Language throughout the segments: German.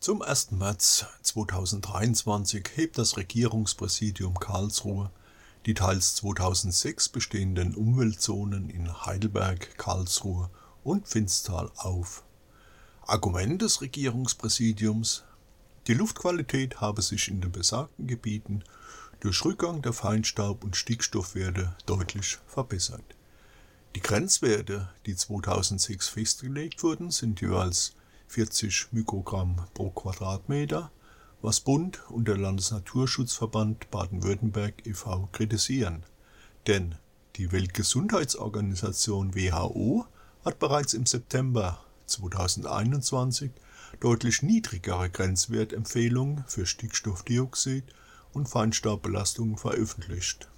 Zum 1. März 2023 hebt das Regierungspräsidium Karlsruhe die teils 2006 bestehenden Umweltzonen in Heidelberg, Karlsruhe und Finstal auf. Argument des Regierungspräsidiums Die Luftqualität habe sich in den besagten Gebieten durch Rückgang der Feinstaub- und Stickstoffwerte deutlich verbessert. Die Grenzwerte, die 2006 festgelegt wurden, sind jeweils 40 Mikrogramm pro Quadratmeter was Bund und der Landesnaturschutzverband Baden-Württemberg e.V. kritisieren. Denn die Weltgesundheitsorganisation WHO hat bereits im September 2021 deutlich niedrigere Grenzwertempfehlungen für Stickstoffdioxid und Feinstaubbelastungen veröffentlicht.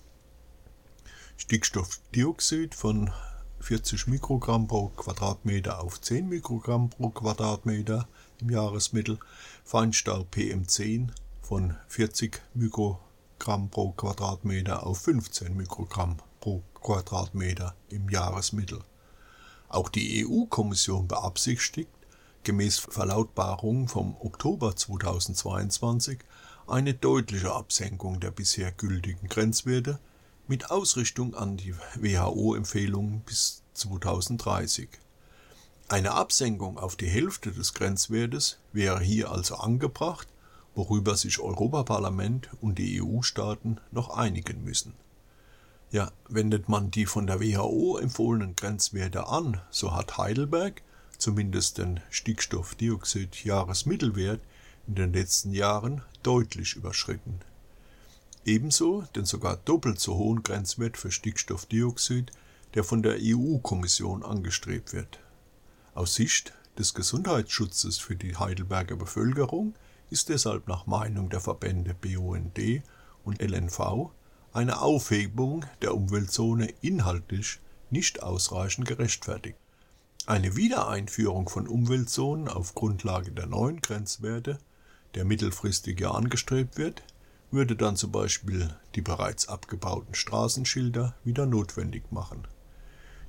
Stickstoffdioxid von 40 Mikrogramm pro Quadratmeter auf 10 Mikrogramm pro Quadratmeter im Jahresmittel, Feinstaub PM10 von 40 Mikrogramm pro Quadratmeter auf 15 Mikrogramm pro Quadratmeter im Jahresmittel. Auch die EU-Kommission beabsichtigt, gemäß Verlautbarung vom Oktober 2022 eine deutliche Absenkung der bisher gültigen Grenzwerte mit Ausrichtung an die WHO-Empfehlungen bis 2030. Eine Absenkung auf die Hälfte des Grenzwertes wäre hier also angebracht, worüber sich Europaparlament und die EU-Staaten noch einigen müssen. Ja, wendet man die von der WHO empfohlenen Grenzwerte an, so hat Heidelberg zumindest den Stickstoffdioxid-Jahresmittelwert in den letzten Jahren deutlich überschritten. Ebenso den sogar doppelt so hohen Grenzwert für Stickstoffdioxid, der von der EU-Kommission angestrebt wird. Aus Sicht des Gesundheitsschutzes für die Heidelberger Bevölkerung ist deshalb nach Meinung der Verbände BUND und LNV eine Aufhebung der Umweltzone inhaltlich nicht ausreichend gerechtfertigt. Eine Wiedereinführung von Umweltzonen auf Grundlage der neuen Grenzwerte, der mittelfristig ja angestrebt wird, würde dann zum Beispiel die bereits abgebauten Straßenschilder wieder notwendig machen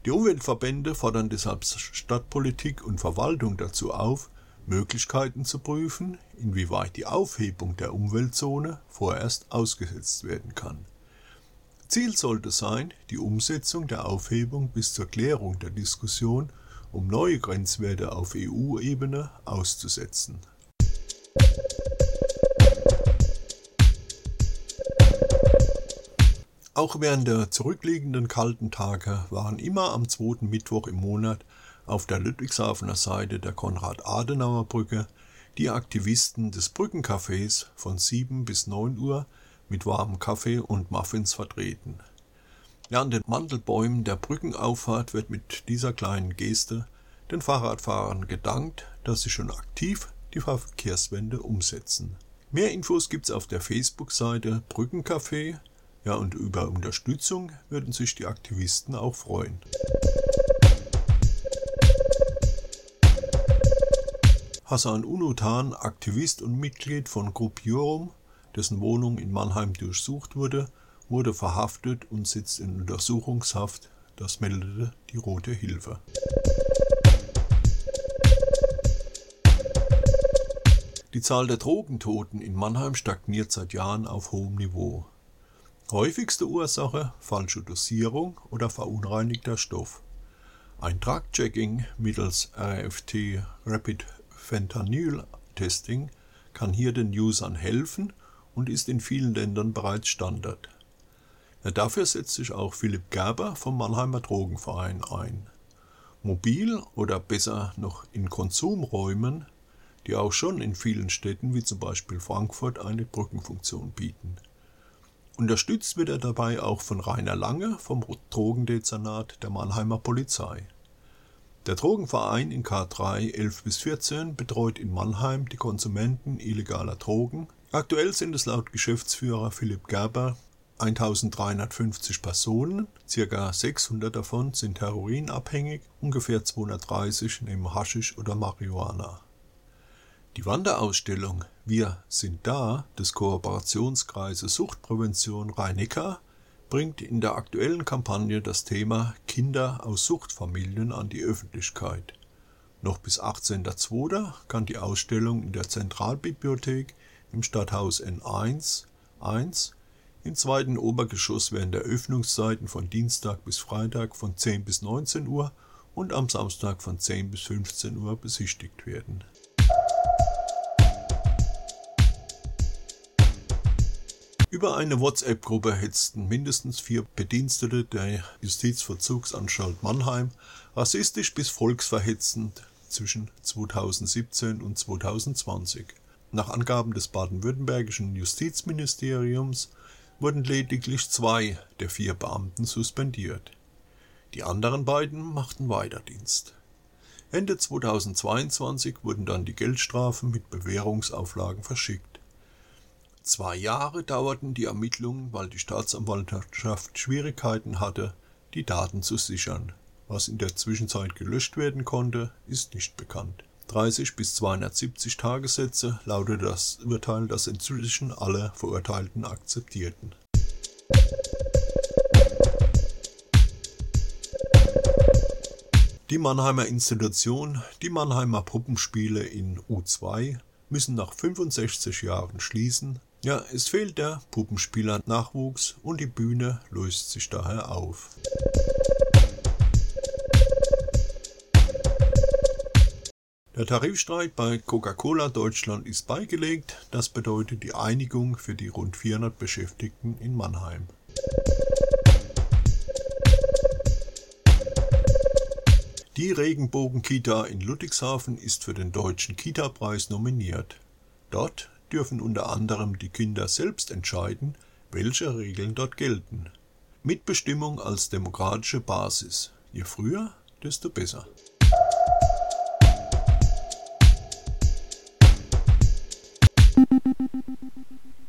die Umweltverbände fordern deshalb Stadtpolitik und Verwaltung dazu auf, Möglichkeiten zu prüfen, inwieweit die Aufhebung der Umweltzone vorerst ausgesetzt werden kann. Ziel sollte sein, die Umsetzung der Aufhebung bis zur Klärung der Diskussion um neue Grenzwerte auf EU-Ebene auszusetzen Auch während der zurückliegenden kalten Tage waren immer am zweiten Mittwoch im Monat auf der Ludwigshafener Seite der Konrad-Adenauer-Brücke die Aktivisten des Brückencafés von 7 bis 9 Uhr mit warmem Kaffee und Muffins vertreten. Ja, an den Mandelbäumen der Brückenauffahrt wird mit dieser kleinen Geste den Fahrradfahrern gedankt, dass sie schon aktiv die Verkehrswende umsetzen. Mehr Infos gibt's auf der Facebook-Seite Brückencafé ja, und über Unterstützung würden sich die Aktivisten auch freuen. Hassan Unutan, Aktivist und Mitglied von Gruppirum, dessen Wohnung in Mannheim durchsucht wurde, wurde verhaftet und sitzt in Untersuchungshaft. Das meldete die Rote Hilfe. Die Zahl der Drogentoten in Mannheim stagniert seit Jahren auf hohem Niveau. Häufigste Ursache falsche Dosierung oder verunreinigter Stoff. Ein Drug-Checking mittels RFT Rapid Fentanyl Testing kann hier den Usern helfen und ist in vielen Ländern bereits Standard. Dafür setzt sich auch Philipp Gerber vom Mannheimer Drogenverein ein. Mobil oder besser noch in Konsumräumen, die auch schon in vielen Städten wie zum Beispiel Frankfurt eine Brückenfunktion bieten. Unterstützt wird er dabei auch von Rainer Lange vom Drogendezernat der Mannheimer Polizei. Der Drogenverein in K3 11 bis 14 betreut in Mannheim die Konsumenten illegaler Drogen. Aktuell sind es laut Geschäftsführer Philipp Gerber 1350 Personen, ca. 600 davon sind heroinabhängig, ungefähr 230 nehmen Haschisch oder Marihuana. Die Wanderausstellung Wir sind da des Kooperationskreises Suchtprävention Rhein-Neckar bringt in der aktuellen Kampagne das Thema Kinder aus Suchtfamilien an die Öffentlichkeit. Noch bis 18.02. kann die Ausstellung in der Zentralbibliothek im Stadthaus N1 1 im zweiten Obergeschoss während der Öffnungszeiten von Dienstag bis Freitag von 10 bis 19 Uhr und am Samstag von 10 bis 15 Uhr besichtigt werden. Über eine WhatsApp-Gruppe hetzten mindestens vier Bedienstete der Justizvollzugsanstalt Mannheim rassistisch bis volksverhetzend zwischen 2017 und 2020. Nach Angaben des baden-württembergischen Justizministeriums wurden lediglich zwei der vier Beamten suspendiert. Die anderen beiden machten Weiterdienst. Ende 2022 wurden dann die Geldstrafen mit Bewährungsauflagen verschickt. Zwei Jahre dauerten die Ermittlungen, weil die Staatsanwaltschaft Schwierigkeiten hatte, die Daten zu sichern. Was in der Zwischenzeit gelöscht werden konnte, ist nicht bekannt. 30 bis 270 Tagessätze lautete das Urteil, das inzwischen alle Verurteilten akzeptierten. Die Mannheimer Institution, die Mannheimer Puppenspiele in U2, müssen nach 65 Jahren schließen. Ja, es fehlt der Puppenspieler-Nachwuchs und die Bühne löst sich daher auf. Der Tarifstreit bei Coca-Cola Deutschland ist beigelegt. Das bedeutet die Einigung für die rund 400 Beschäftigten in Mannheim. Die Regenbogen-Kita in Ludwigshafen ist für den Deutschen Kita-Preis nominiert. Dort dürfen unter anderem die Kinder selbst entscheiden, welche Regeln dort gelten. Mitbestimmung als demokratische Basis. Je früher, desto besser.